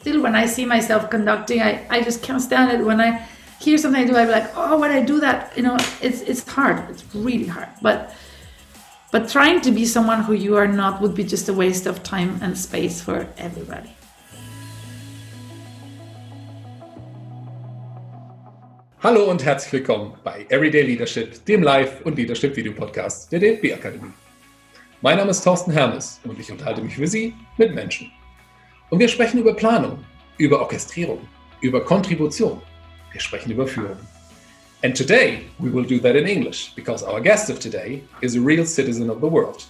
still when I see myself conducting, I, I just can't stand it. When I hear something I do, I'm like, oh, when I do that, you know, it's it's hard. It's really hard. But but trying to be someone who you are not would be just a waste of time and space for everybody. Hallo und herzlich willkommen bei Everyday Leadership, dem Live- und Leadership-Video-Podcast der DFB Akademie. Mein Name ist Thorsten Hermes und ich unterhalte mich für Sie mit Menschen. Und wir sprechen über Planung, über Orchestrierung, über Kontribution. Wir sprechen über Führung. And today we will do that in English because our guest of today is a real citizen of the world.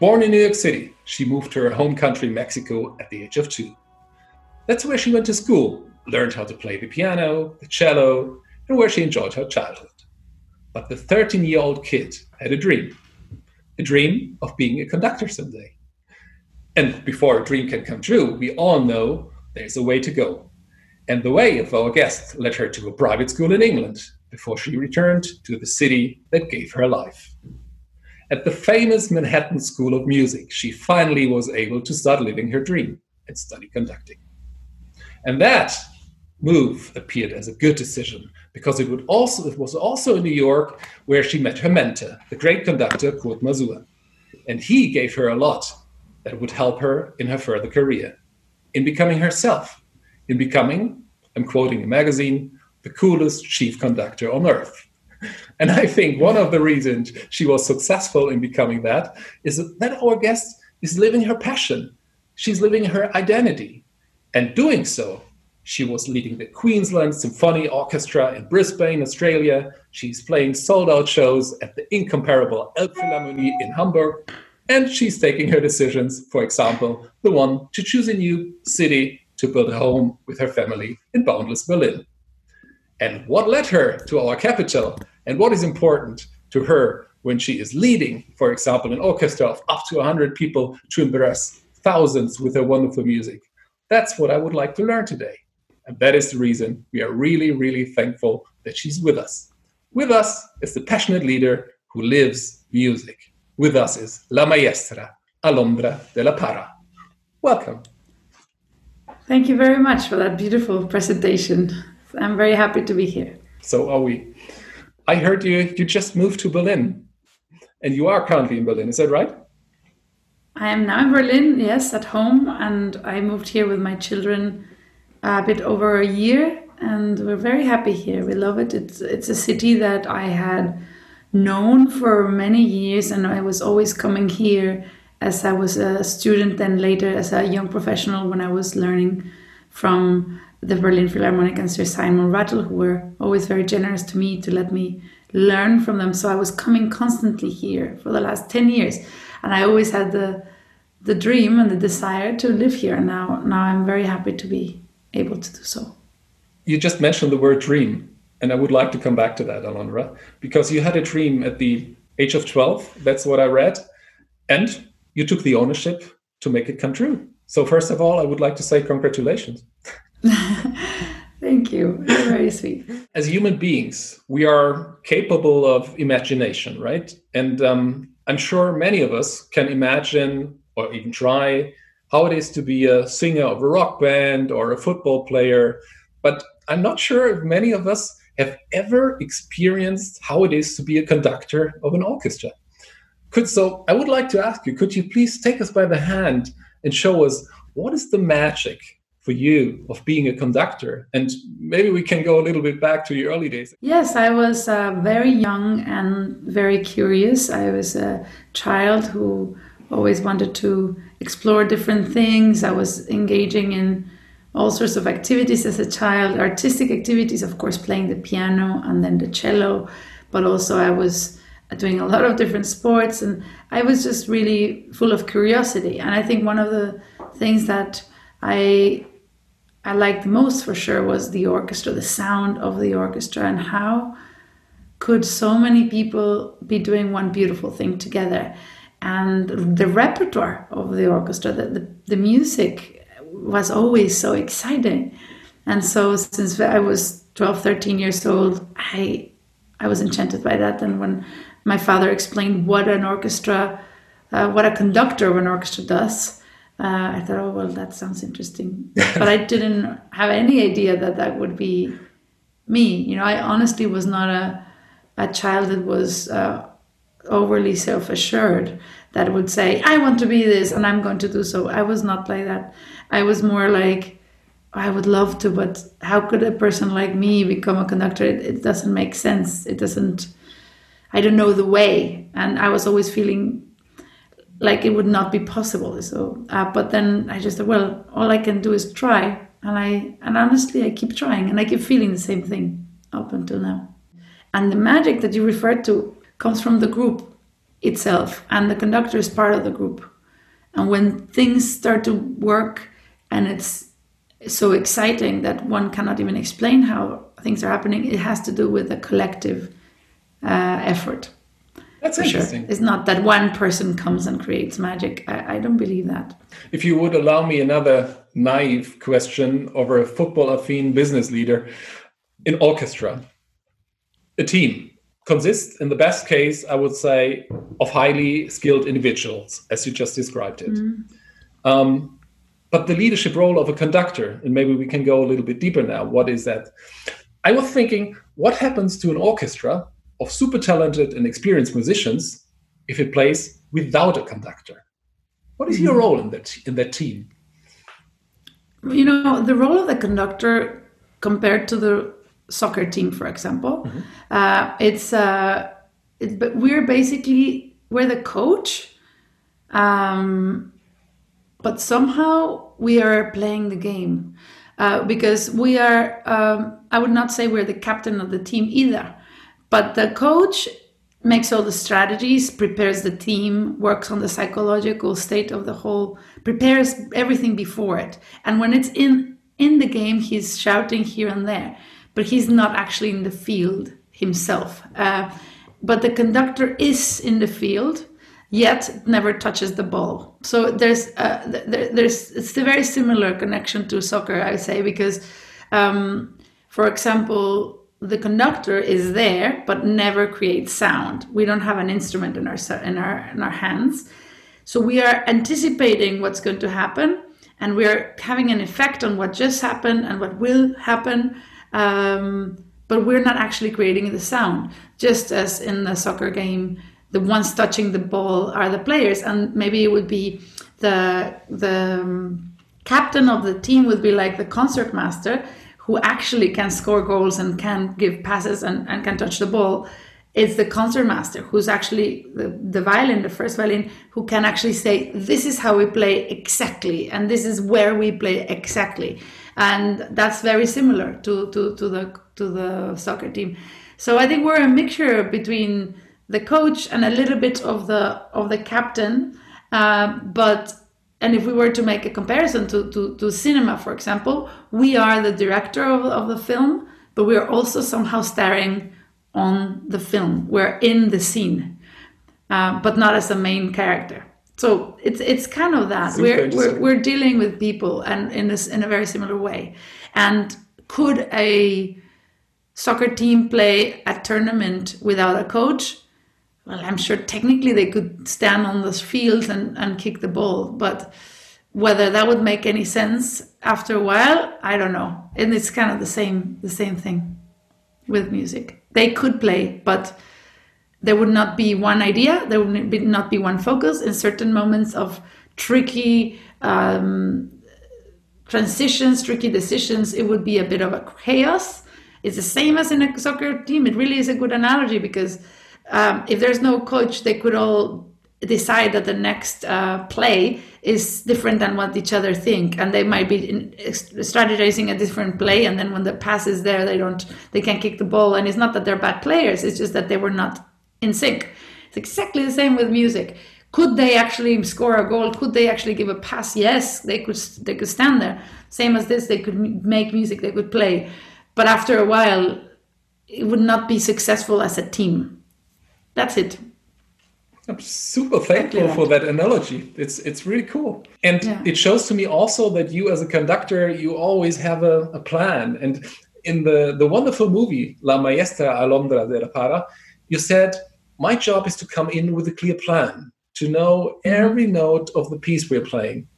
Born in New York City, she moved to her home country, Mexico, at the age of two. That's where she went to school, learned how to play the piano, the cello, and where she enjoyed her childhood. But the 13 year old kid had a dream a dream of being a conductor someday. And before a dream can come true, we all know there's a way to go. And the way of our guest led her to a private school in England before she returned to the city that gave her life. At the famous Manhattan School of Music, she finally was able to start living her dream and study conducting. And that move appeared as a good decision because it would also it was also in New York where she met her mentor, the great conductor Kurt Masur. And he gave her a lot that would help her in her further career, in becoming herself, in becoming, I'm quoting a magazine, the coolest chief conductor on earth. And I think one of the reasons she was successful in becoming that is that our guest is living her passion. She's living her identity. And doing so, she was leading the Queensland Symphony Orchestra in Brisbane, Australia. She's playing sold out shows at the incomparable Elbphilharmonie in Hamburg. And she's taking her decisions, for example, the one to choose a new city to build a home with her family in boundless Berlin. And what led her to our capital, and what is important to her when she is leading, for example, an orchestra of up to 100 people to impress thousands with her wonderful music. That's what I would like to learn today. And that is the reason we are really, really thankful that she's with us. With us is the passionate leader who lives music. With us is La Maestra, Alondra de la Parra. Welcome. Thank you very much for that beautiful presentation. I'm very happy to be here. So are we. I heard you you just moved to Berlin and you are currently in Berlin, is that right? I am now in Berlin, yes, at home, and I moved here with my children a bit over a year, and we're very happy here. We love it. It's it's a city that I had known for many years, and I was always coming here as I was a student, then later as a young professional when I was learning from the Berlin Philharmonic and Sir Simon Rattle, who were always very generous to me to let me learn from them. So I was coming constantly here for the last 10 years. And I always had the the dream and the desire to live here. And now now I'm very happy to be able to do so. You just mentioned the word dream. And I would like to come back to that, Alondra, because you had a dream at the age of 12. That's what I read. And you took the ownership to make it come true. So, first of all, I would like to say congratulations. Thank you. You're very sweet. As human beings, we are capable of imagination, right? And um, I'm sure many of us can imagine or even try how it is to be a singer of a rock band or a football player. But I'm not sure if many of us have ever experienced how it is to be a conductor of an orchestra. Could so I would like to ask you, could you please take us by the hand and show us what is the magic for you of being a conductor? And maybe we can go a little bit back to your early days. Yes, I was uh, very young and very curious. I was a child who always wanted to explore different things. I was engaging in all sorts of activities as a child, artistic activities, of course, playing the piano and then the cello, but also I was uh, doing a lot of different sports and I was just really full of curiosity. And I think one of the things that I I liked most for sure was the orchestra, the sound of the orchestra, and how could so many people be doing one beautiful thing together. And the repertoire of the orchestra, the, the, the music was always so exciting. And so since I was 12, 13 years old, I I was enchanted by that. And when my father explained what an orchestra, uh, what a conductor of an orchestra does, uh, I thought, oh well, that sounds interesting, but I didn't have any idea that that would be me. You know, I honestly was not a a child that was uh, overly self assured that would say, I want to be this and I'm going to do so. I was not like that. I was more like, I would love to, but how could a person like me become a conductor? It, it doesn't make sense. It doesn't, I don't know the way. And I was always feeling like it would not be possible. So, uh, but then I just thought, well, all I can do is try. And I, and honestly, I keep trying and I keep feeling the same thing up until now. And the magic that you referred to comes from the group itself, and the conductor is part of the group. And when things start to work and it's so exciting that one cannot even explain how things are happening, it has to do with a collective uh, effort. That's interesting. Sure. It's not that one person comes and creates magic. I, I, don't believe that. If you would allow me another naive question over a football affine business leader in orchestra, a team consists, in the best case, I would say, of highly skilled individuals, as you just described it. Mm. Um, but the leadership role of a conductor, and maybe we can go a little bit deeper now. What is that? I was thinking, what happens to an orchestra of super talented and experienced musicians if it plays without a conductor? What is your mm. role in that in that team? You know, the role of the conductor compared to the soccer team, for example. Mm-hmm. Uh, it's uh, it, but we're basically we're the coach, um, but somehow we are playing the game uh, because we are. Um, I would not say we're the captain of the team either, but the coach makes all the strategies, prepares the team, works on the psychological state of the whole, prepares everything before it, and when it's in in the game, he's shouting here and there but he's not actually in the field himself. Uh, but the conductor is in the field, yet never touches the ball. So there's uh, there, there's it's a very similar connection to soccer, I say, because, um, for example, the conductor is there but never creates sound. We don't have an instrument in our in our in our hands, so we are anticipating what's going to happen, and we're having an effect on what just happened and what will happen um, but we're not actually creating the sound. Just as in the soccer game, the ones touching the ball are the players, and maybe it would be the the um, captain of the team would be like the concert master who actually can score goals and can give passes and, and can touch the ball it's the concert master who's actually the, the violin the first violin who can actually say this is how we play exactly and this is where we play exactly and that's very similar to, to, to the to the soccer team. So I think we're a mixture between the coach and a little bit of the of the captain. Uh, but and if we were to make a comparison to, to, to cinema, for example, we are the director of, of the film, but we are also somehow starring on the film. We're in the scene, uh, but not as a main character so it's it's kind of that. We're, we're we're dealing with people and in this in a very similar way. And could a soccer team play a tournament without a coach? Well i'm sure technically they could stand on those fields and, and kick the ball but whether that would make any sense after a while i don't know. And it's kind of the same the same thing with music. They could play but there would not be one idea, there would be, not be one focus. In certain moments of tricky um, transitions, tricky decisions, it would be a bit of a chaos. It's the same as in a soccer team. It really is a good analogy because um, if there's no coach, they could all decide that the next uh, play is different than what each other think and they might be in, strategizing a different play and then when the pass is there they don't they can't kick the ball and it's not that they're bad players it's just that they were not in sync. It's exactly the same with music. Could they actually score a goal? Could they actually give a pass? Yes, they could. They could stand there. Same as this, they could make music. They could play, but after a while, it would not be successful as a team. That's it. I'm super thankful for that analogy. It's it's really cool, and yeah. it shows to me also that you, as a conductor, you always have a, a plan. And in the the wonderful movie La Maestra Alondra de la Parra, you said my job is to come in with a clear plan, to know every note of the piece we're playing.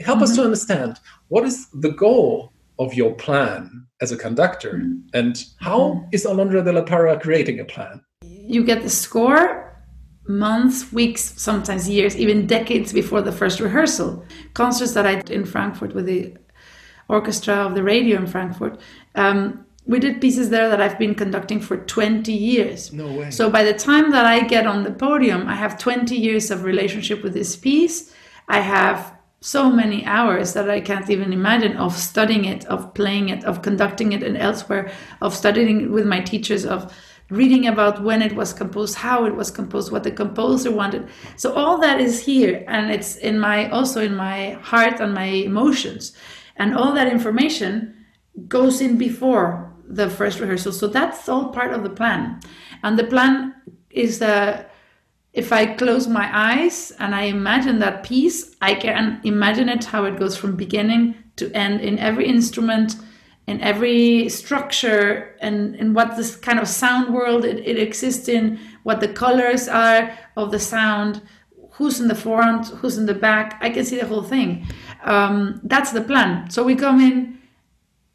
help mm-hmm. us to understand what is the goal of your plan as a conductor mm-hmm. and how mm-hmm. is Alondra de la Parra creating a plan? You get the score months, weeks, sometimes years, even decades before the first rehearsal. Concerts that I did in Frankfurt with the orchestra of the radio in Frankfurt. Um, we did pieces there that I've been conducting for 20 years. No way. So by the time that I get on the podium, I have 20 years of relationship with this piece. I have so many hours that I can't even imagine of studying it, of playing it, of conducting it and elsewhere, of studying with my teachers, of reading about when it was composed, how it was composed, what the composer wanted. So all that is here and it's in my also in my heart and my emotions. And all that information goes in before the first rehearsal. So that's all part of the plan. And the plan is that if I close my eyes and I imagine that piece, I can imagine it how it goes from beginning to end in every instrument in every structure and, and what this kind of sound world it, it exists in, what the colors are of the sound, who's in the front, who's in the back. I can see the whole thing. Um, that's the plan. So we come in,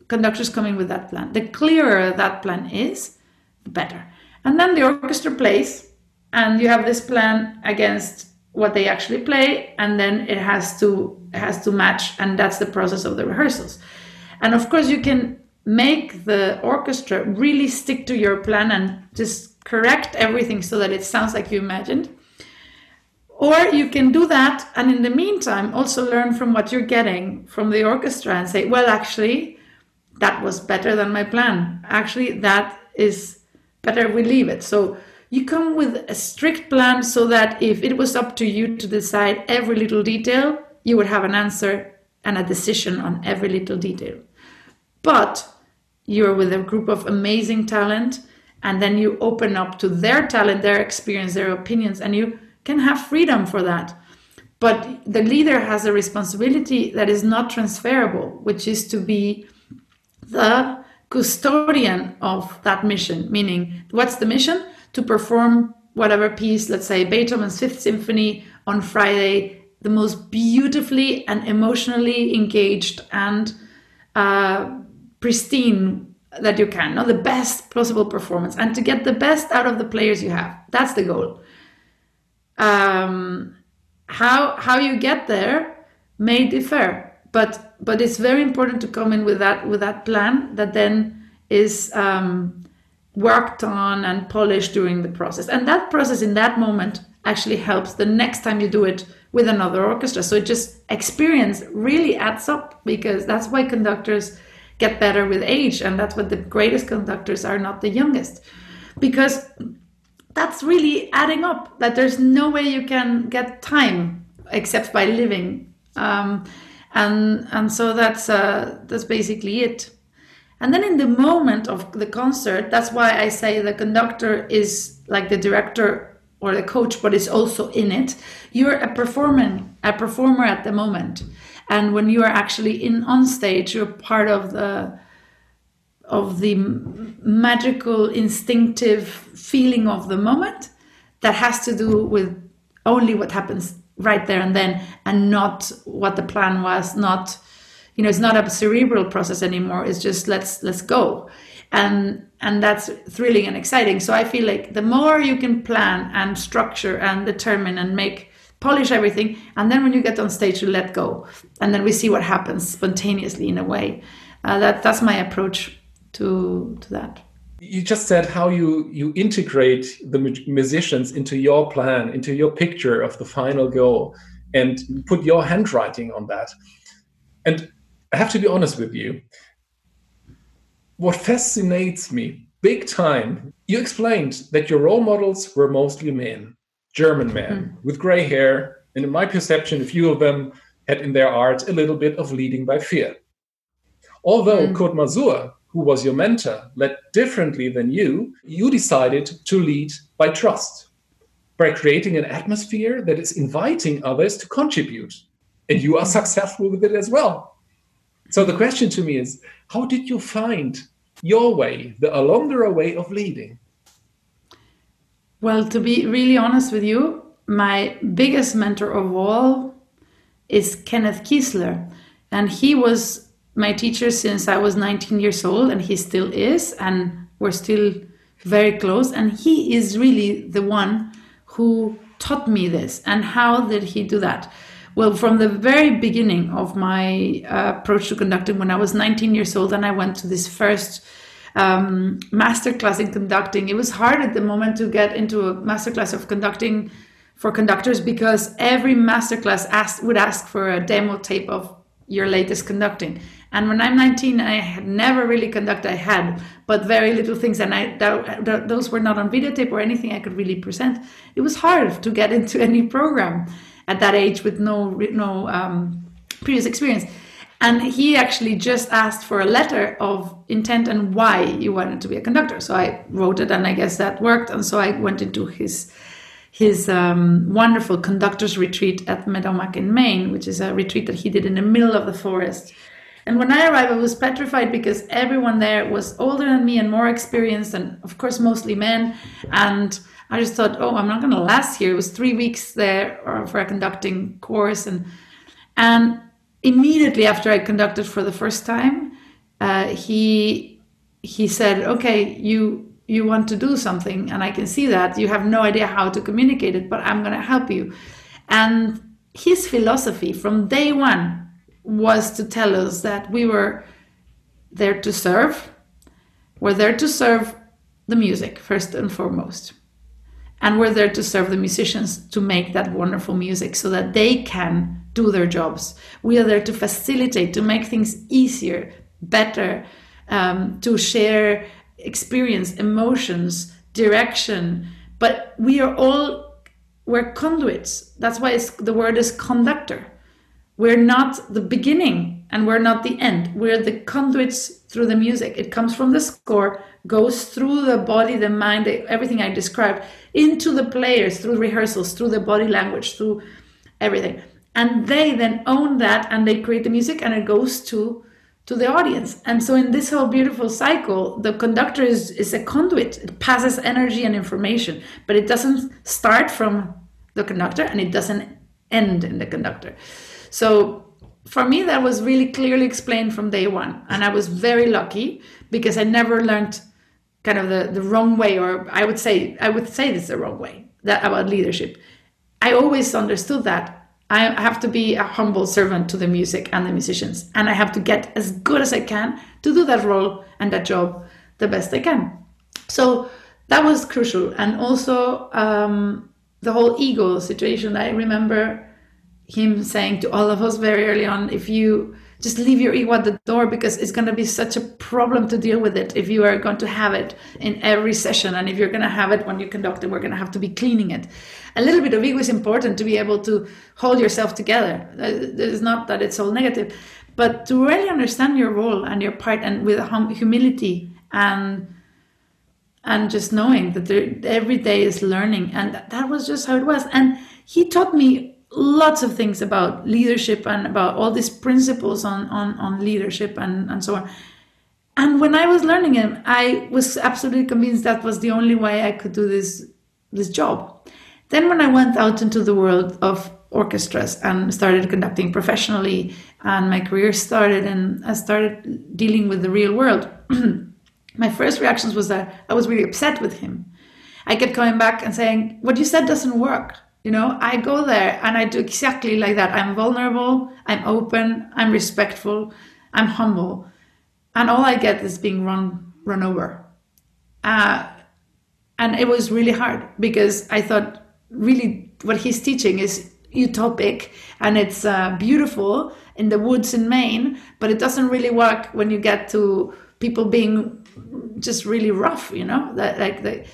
conductors come in with that plan. The clearer that plan is, the better. And then the orchestra plays, and you have this plan against what they actually play, and then it has to it has to match, and that's the process of the rehearsals. And of course, you can make the orchestra really stick to your plan and just correct everything so that it sounds like you imagined. Or you can do that and in the meantime also learn from what you're getting from the orchestra and say, well, actually, that was better than my plan. Actually, that is better we leave it. So you come with a strict plan so that if it was up to you to decide every little detail, you would have an answer and a decision on every little detail. But you're with a group of amazing talent, and then you open up to their talent, their experience, their opinions, and you can have freedom for that. But the leader has a responsibility that is not transferable, which is to be the custodian of that mission. Meaning, what's the mission? To perform whatever piece, let's say Beethoven's Fifth Symphony on Friday, the most beautifully and emotionally engaged and uh, pristine that you can, not the best possible performance, and to get the best out of the players you have. That's the goal. Um, how how you get there may differ, but but it's very important to come in with that with that plan that then is um, worked on and polished during the process, and that process in that moment actually helps the next time you do it with another orchestra. So it just experience really adds up because that's why conductors get better with age and that's what the greatest conductors are not the youngest. Because that's really adding up that there's no way you can get time except by living. Um, and and so that's uh, that's basically it. And then in the moment of the concert that's why i say the conductor is like the director or the coach but is also in it. You're a performer a performer at the moment. And when you are actually in on stage you're part of the of the magical instinctive feeling of the moment that has to do with only what happens right there and then and not what the plan was not you know it's not a cerebral process anymore it's just let's let's go and and that's thrilling and exciting so i feel like the more you can plan and structure and determine and make polish everything, and then when you get on stage, you let go, and then we see what happens spontaneously in a way. Uh, that that's my approach to to that. You just said how you you integrate the musicians into your plan, into your picture of the final goal, and put your handwriting on that. And I have to be honest with you. What fascinates me big time, you explained that your role models were mostly men German men mm. with gray hair. And in my perception, a few of them had in their art a little bit of leading by fear. Although mm. Kurt Masur, who was your mentor, led differently than you, you decided to lead by trust, by creating an atmosphere that is inviting others to contribute. And you are successful with it as well. So the question to me is how did you find your way, the Alondra way of leading? Well, to be really honest with you, my biggest mentor of all is Kenneth Kiesler. And he was my teacher since I was 19 years old, and he still is. And we're still very close. And he is really the one who taught me this. And how did he do that? Well, from the very beginning of my uh, approach to conducting, when I was 19 years old, and I went to this first um, masterclass in conducting, it was hard at the moment to get into a masterclass of conducting for conductors because every masterclass asked, would ask for a demo tape of your latest conducting. And when I'm 19, I had never really conducted. I had, but very little things, and I that, that, those were not on videotape or anything I could really present. It was hard to get into any program at that age with no no um, previous experience. And he actually just asked for a letter of intent and why you wanted to be a conductor. So I wrote it, and I guess that worked. And so I went into his his um, wonderful conductors retreat at Medomak in Maine, which is a retreat that he did in the middle of the forest. And when I arrived, I was petrified because everyone there was older than me and more experienced, and of course, mostly men. And I just thought, oh, I'm not going to last here. It was three weeks there for a conducting course, and and immediately after I conducted for the first time, uh, he he said, okay, you you want to do something, and I can see that you have no idea how to communicate it, but I'm going to help you. And his philosophy from day one was to tell us that we were there to serve. We're there to serve the music first and foremost and we're there to serve the musicians to make that wonderful music so that they can do their jobs. We are there to facilitate, to make things easier, better, um, to share experience, emotions, direction. But we are all, we're conduits. That's why the word is conductor. We're not the beginning and we're not the end. We're the conduits through the music. It comes from the score, goes through the body, the mind, everything I described, into the players through rehearsals, through the body language, through everything. And they then own that and they create the music and it goes to to the audience. And so in this whole beautiful cycle, the conductor is, is a conduit. It passes energy and information, but it doesn't start from the conductor and it doesn't end in the conductor. So for me, that was really clearly explained from day one. And I was very lucky because I never learned kind of the, the wrong way, or I would say, I would say this the wrong way that about leadership. I always understood that I have to be a humble servant to the music and the musicians, and I have to get as good as I can to do that role and that job the best I can. So that was crucial. And also um, the whole ego situation. I remember him saying to all of us very early on if you just leave your ego at the door because it's going to be such a problem to deal with it if you are going to have it in every session. And if you're going to have it when you conduct it we're going to have to be cleaning it. A little bit of ego is important to be able to hold yourself together. It's not that it's all negative but to really understand your role and your part and with hum- humility and and just knowing that there, every day is learning. And that was just how it was. And he taught me lots of things about leadership and about all these principles on, on, on leadership and, and so on. And when I was learning it, I was absolutely convinced that was the only way I could do this this job. Then when I went out into the world of orchestras and started conducting professionally and my career started and I started dealing with the real world, my first reactions was that I was really upset with him. I kept coming back and saying, What you said doesn't work. You know, I go there and I do exactly like that. I'm vulnerable, I'm open, I'm respectful, I'm humble, and all I get is being run run over. Uh, and it was really hard because I thought really what he's teaching is utopic and it's uh, beautiful in the woods in Maine, but it doesn't really work when you get to people being just really rough, you know, that like the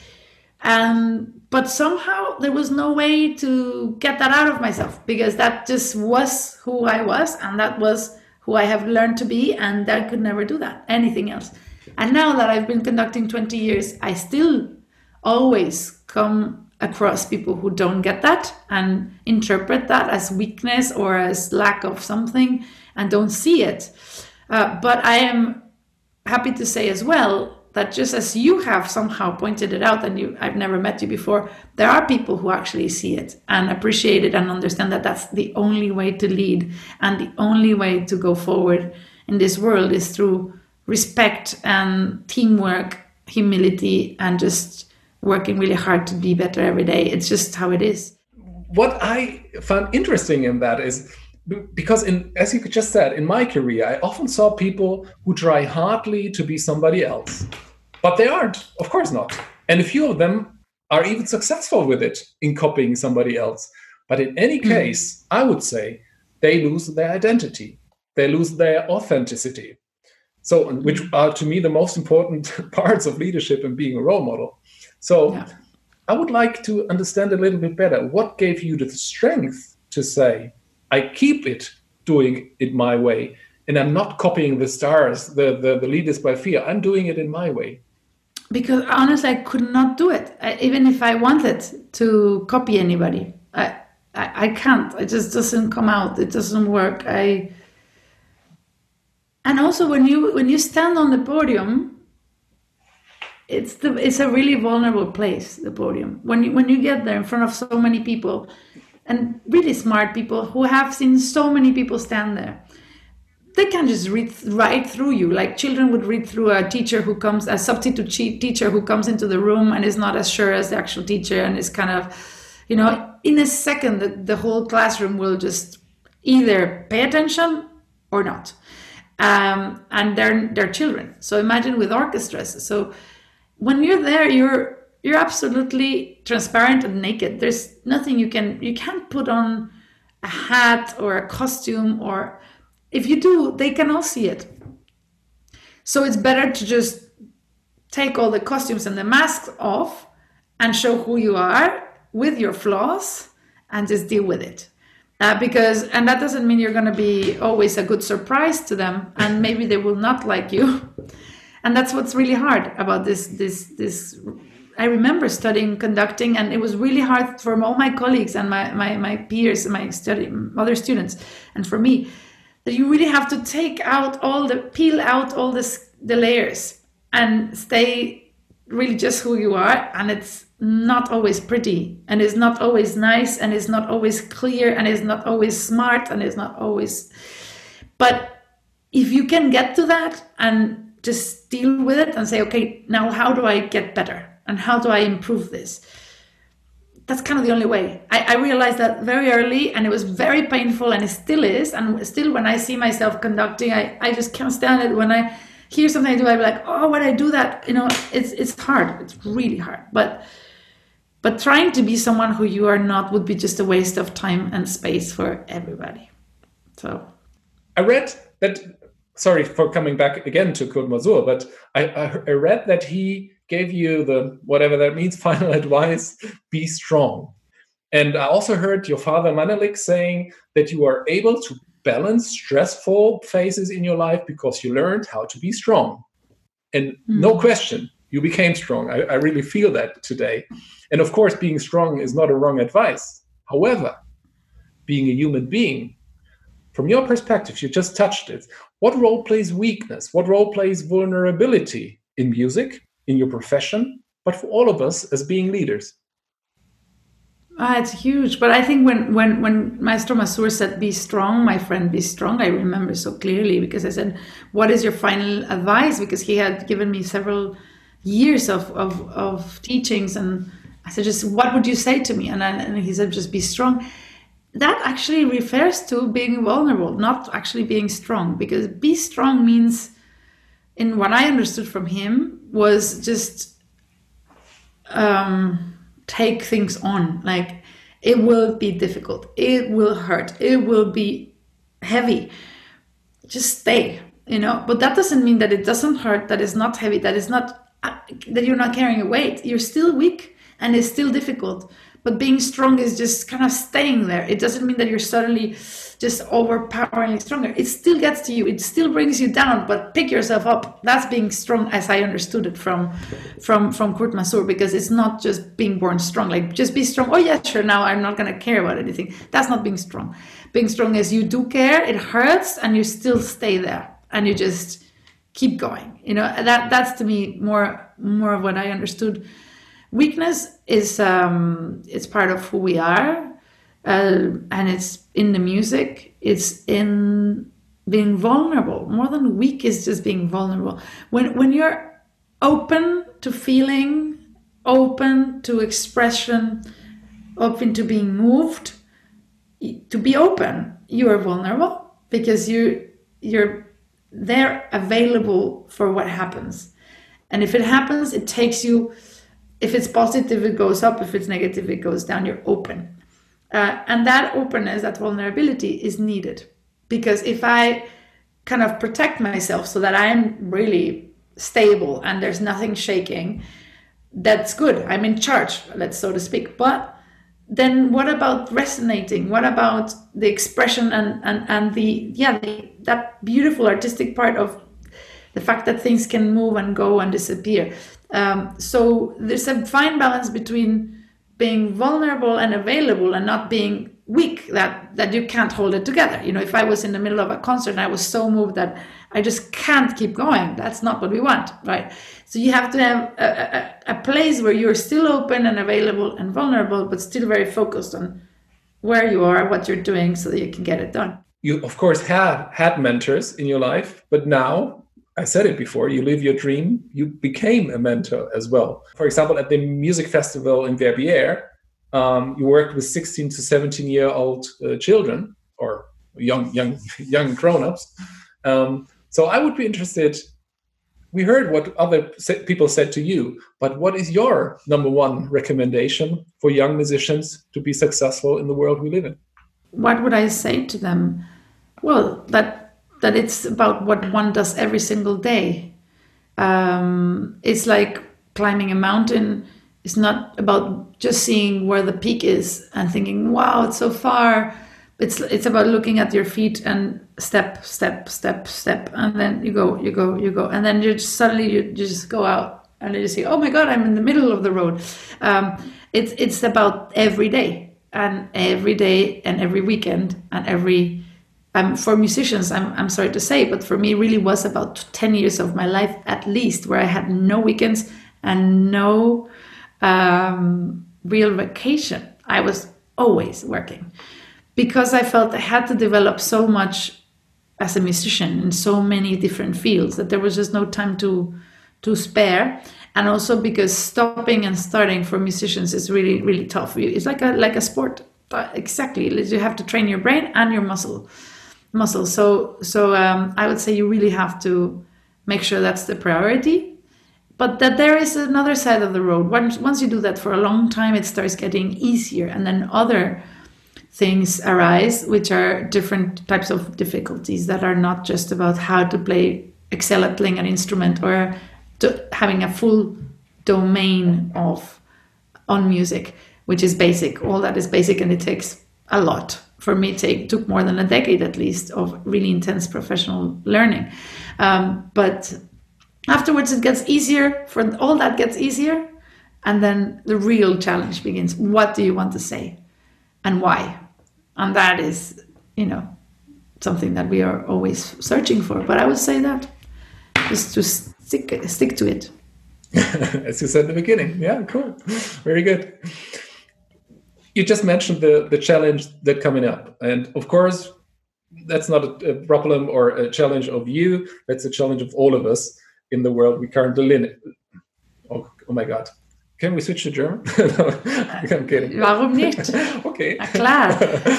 and but somehow there was no way to get that out of myself because that just was who I was and that was who I have learned to be and I could never do that anything else. And now that I've been conducting 20 years I still always come across people who don't get that and interpret that as weakness or as lack of something and don't see it. Uh, but I am happy to say as well that just as you have somehow pointed it out and you I've never met you before there are people who actually see it and appreciate it and understand that that's the only way to lead and the only way to go forward in this world is through respect and teamwork humility and just working really hard to be better every day. It's just how it is. What i found interesting in that is because in as you just said in my career i often saw people who try hardly to be somebody else but they aren't of course not and a few of them are even successful with it in copying somebody else but in any hmm. case i would say they lose their identity they lose their authenticity so which hmm. are to me the most important parts of leadership and being a role model so yeah. i would like to understand a little bit better what gave you the strength to say I keep it doing it my way. And I'm not copying the stars, the, the, the leaders by fear. I'm doing it in my way. Because honestly, I could not do it. I, even if I wanted to copy anybody, I, I, I can't. It just doesn't come out. It doesn't work. I and also when you when you stand on the podium, it's the it's a really vulnerable place. The podium when you when you get there in front of so many people, and really smart people who have seen so many people stand there. They can just read right through you. Like children would read through a teacher who comes a substitute teacher who comes into the room and is not as sure as the actual teacher and is kind of you know in a second the, the whole classroom will just either pay attention or not. Um, and they're they're children. So imagine with orchestras. So when you're there you're you're absolutely transparent and naked. There's nothing you can you can't put on a hat or a costume or if you do they can all see it. So it's better to just take all the costumes and the masks off and show who you are with your flaws and just deal with it. Uh, because and that doesn't mean you're going to be always a good surprise to them and maybe they will not like you. And that's what's really hard about this this this I remember studying conducting, and it was really hard for all my colleagues and my, my, my peers and my study other students, and for me, that you really have to take out all the peel out all this the layers and stay really just who you are, and it's not always pretty, and it's not always nice, and it's not always clear, and it's not always smart, and it's not always, but if you can get to that and just deal with it and say, okay, now how do I get better? And how do I improve this? That's kind of the only way. I, I realized that very early and it was very painful and it still is. And still, when I see myself conducting, I, I just can't stand it. When I hear something I do, I'm like, oh, when I do that, you know, it's, it's hard. It's really hard. But but trying to be someone who you are not would be just a waste of time and space for everybody. So I read that sorry for coming back again to Kurt Masur, but I, I, read that he gave you the whatever that means final advice be strong. And i also heard your father manelik saying that you are able to balance stressful phases in your life because you learned how to be strong. And mm. no question you became strong. I, I really feel that today. And of course being strong is not a wrong advice. However being a human being from your perspective you just touched it. What role plays weakness? What role plays vulnerability in music in your profession, but for all of us as being leaders? Uh, it's huge. But I think when, when, when Maestro Masur said, be strong, my friend, be strong, I remember so clearly because I said, what is your final advice? Because he had given me several years of, of, of teachings. And I said, just what would you say to me? And, I, and he said, just be strong. That actually refers to being vulnerable, not actually being strong, because be strong means, in what I understood from him, was just um, take things on. Like it will be difficult, it will hurt, it will be heavy. Just stay, you know. But that doesn't mean that it doesn't hurt, that it's not heavy, that it's not uh, that you're not carrying a weight. You're still weak, and it's still difficult. But being strong is just kind of staying there. It doesn't mean that you're suddenly just overpoweringly stronger. It still gets to you. It still brings you down, but pick yourself up. That's being strong, as I understood it from from from Kurt Masur, because it's not just being born strong. Like just be strong. Oh yeah, sure. Now I'm not gonna care about anything. That's not being strong. Being strong is you do care. It hurts, and you still stay there, and you just keep going. You know, that that's to me more more of what I understood. Weakness is um, it's part of who we are, uh, and it's in the music. It's in being vulnerable. More than weak is just being vulnerable. When when you're open to feeling, open to expression, open to being moved, to be open, you are vulnerable because you you're they're available for what happens. And if it happens, it takes you, if it's positive, it goes up. If it's negative, it goes down. You're open. Uh, and that openness, that vulnerability is needed. Because if I kind of protect myself so that I'm really stable and there's nothing shaking, that's good. I'm in charge, let's so to speak. But then what about resonating what about the expression and and, and the yeah the, that beautiful artistic part of the fact that things can move and go and disappear um, so there's a fine balance between being vulnerable and available and not being weak that that you can't hold it together. You know if i was in the middle of a concert and i was so moved that i just can't keep going that's not what we want right? So you have to have a, a, a place where you're still open and available and vulnerable but still very focused on where you are what you're doing so that you can get it done. You of course had had mentors in your life but now I said it before, you live your dream, you became a mentor as well. For example, at the music festival in Verbier, um, you worked with 16 to 17 year old uh, children or young young young grown-ups. Um, so i would be interested we heard what other people said to you but what is your number one recommendation for young musicians to be successful in the world we live in? What would i say to them? Well that that it's about what one does every single day um, it's like climbing a mountain it's not about just seeing where the peak is and thinking, wow, it's so far. It's it's about looking at your feet and step, step, step, step, and then you go, you go, you go, and then you just, suddenly you, just go out and you see, oh my god, I'm in the middle of the road. Um, it's it's about every day and every day and every weekend and every. Um, for musicians, I'm, I'm sorry to say, but for me, really was about 10 years of my life at least where I had no weekends and no um, real vacation. I was always working because I felt I had to develop so much as a musician in so many different fields that there was just no time to to spare. And also because stopping and starting for musicians is really really tough. It's like a like a sport exactly you have to train your brain and your muscle muscle. So so um, i would say you really have to make sure that's the priority but that there is another side of the road. Once once you do that for a long time it starts getting easier and then other things arise which are different types of difficulties that are not just about how to play excel at playing an instrument or having a full domain of on music which is basic. All that is basic and it takes a lot for me it took more than a decade at least of really intense professional learning. Um, but afterwards it gets easier for all that gets easier and then the real challenge begins. What do you want to say? And why? And that is you know something that we are always searching for. But i would say that just to stick stick to it. As you said in the beginning. Yeah cool. Very good you just mentioned the the challenge that coming up and of course that's not a, problem or a challenge of you that's a challenge of all of us in the world we currently live in. Oh, oh my God. Can we switch to German? no, I'm kidding. Warum nicht? okay. Na klar.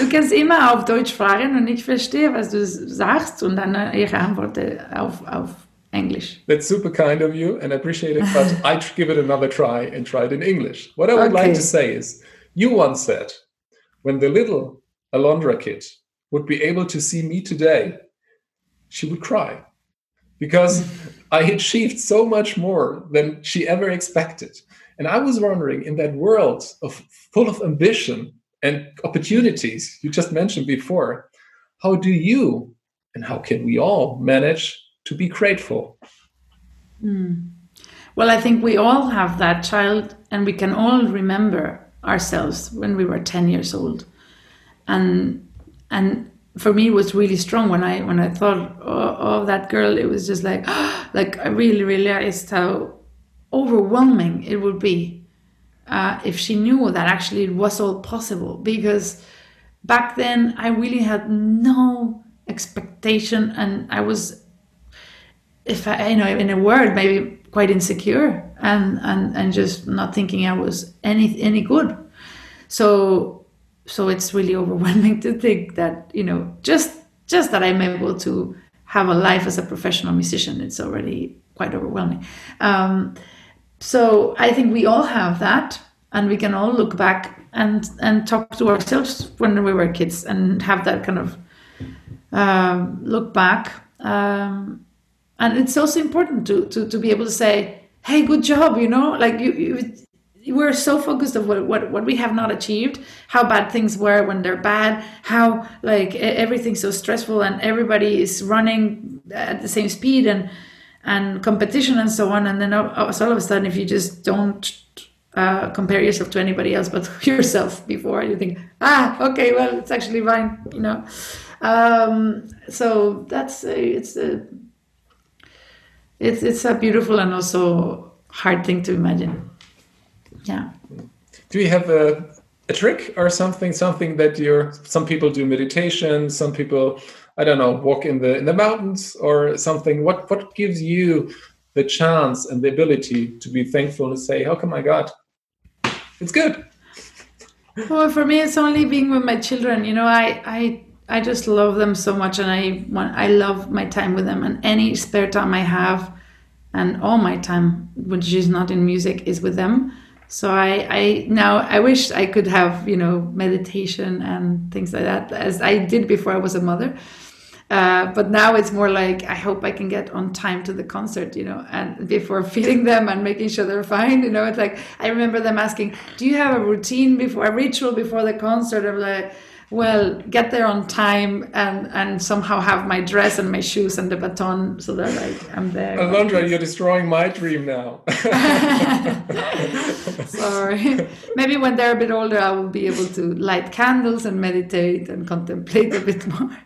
Du kannst immer auf Deutsch fragen und ich verstehe, was du sagst und dann äh, ihre Antworten auf, auf English. That's super kind of you and I appreciate it, but I'd give it another try and try it in English. What I would okay. like to say is, you once said, when the little Alondra kid would be able to see me today, she would cry because I achieved so much more than she ever expected. And I was wondering in that world of full of ambition and opportunities you just mentioned before, how do you and how can we all manage to be grateful? Mm. Well, I think we all have that child, and we can all remember ourselves when we were 10 years old. And and for me it was really strong when I when I thought of that girl. It was just like like I really realized how overwhelming it would be uh, if she knew that actually it was all possible. Because back then I really had no expectation, and I was, if I you know in a word maybe quite insecure and and and just not thinking I was any any good. So so it's really overwhelming to think that you know just just that i'm able to have a life as a professional musician it's already quite overwhelming um, so i think we all have that and we can all look back and and talk to ourselves when we were kids and have that kind of um, look back um, and it's also important to, to to be able to say hey good job you know? Like you, you we're so focused of what, what what we have not achieved how bad things were when they're bad how like everything's so stressful and everybody is running at the same speed and and competition and so on. And then all, all of a sudden if you just don't uh, compare yourself to anybody else but yourself before you think ah okay well it's actually fine you know? Um, so that's a, it's a it's it's a beautiful and also hard thing to imagine. Yeah. Do you have a, a trick or something something that you're some people do meditation some people i don't know walk in the in the mountains or something? What what gives you the chance and the ability to be thankful and say how come my god it's good. Well for me it's only being with my children. You know i i I just love them so much, and I want I love my time with them. And any spare time I have, and all my time, which is not in music, is with them. So I, I now I wish I could have you know meditation and things like that as I did before I was a mother. Uh, but now it's more like I hope I can get on time to the concert, you know, and before feeding them and making sure they're fine, you know. It's like I remember them asking, "Do you have a routine before a ritual before the concert?" I'm like well get there on time and and somehow have my dress and my shoes and the baton so that like i'm there. Alondra you're destroying my dream now. Sorry. Maybe when they're a bit older i will be able to light candles and meditate and contemplate a bit more.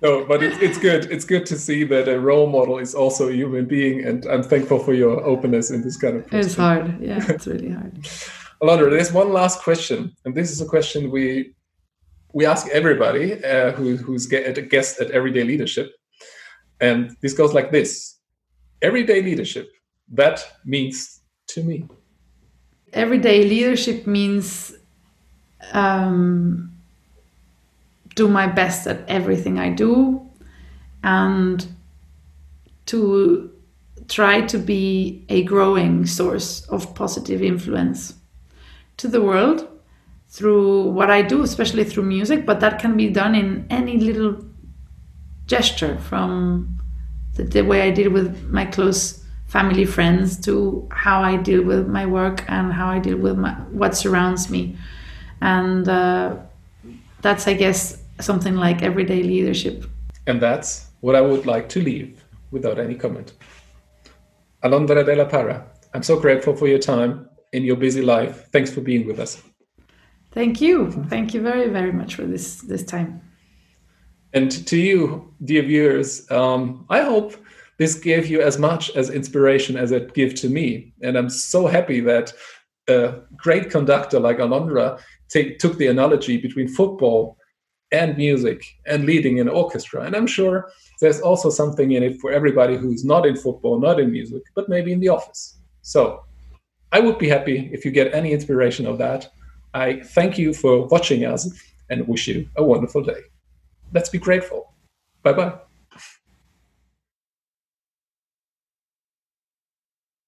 No but it's, it's good. It's good to see that a role model is also a human being and i'm thankful for your openness in this kind of it's hard. Yeah it's really hard. Alondra there's one last question and this is a question we we ask everybody uh, who, who's a guest at Everyday Leadership, and this goes like this: Everyday leadership. That means to me. Everyday leadership means um, do my best at everything I do, and to try to be a growing source of positive influence to the world through what I do, especially through music, but that can be done in any little gesture from the, the, way I deal with my close family friends to how I deal with my work and how I deal with my, what surrounds me. And uh, that's, I guess, something like everyday leadership. And that's what I would like to leave without any comment. Alondra de la Parra, I'm so grateful for your time in your busy life. Thanks for being with us. Thank you. Thank you very, very much for this this time. And to you, dear viewers, um, I hope this gave you as much as inspiration as it gave to me. And I'm so happy that a great conductor like Alondra took the analogy between football and music and leading an orchestra. And I'm sure there's also something in it for everybody who's not in football, not in music, but maybe in the office. So I would be happy if you get any inspiration of that. I thank you for watching us and wish you a wonderful day. Let's be grateful. Bye bye.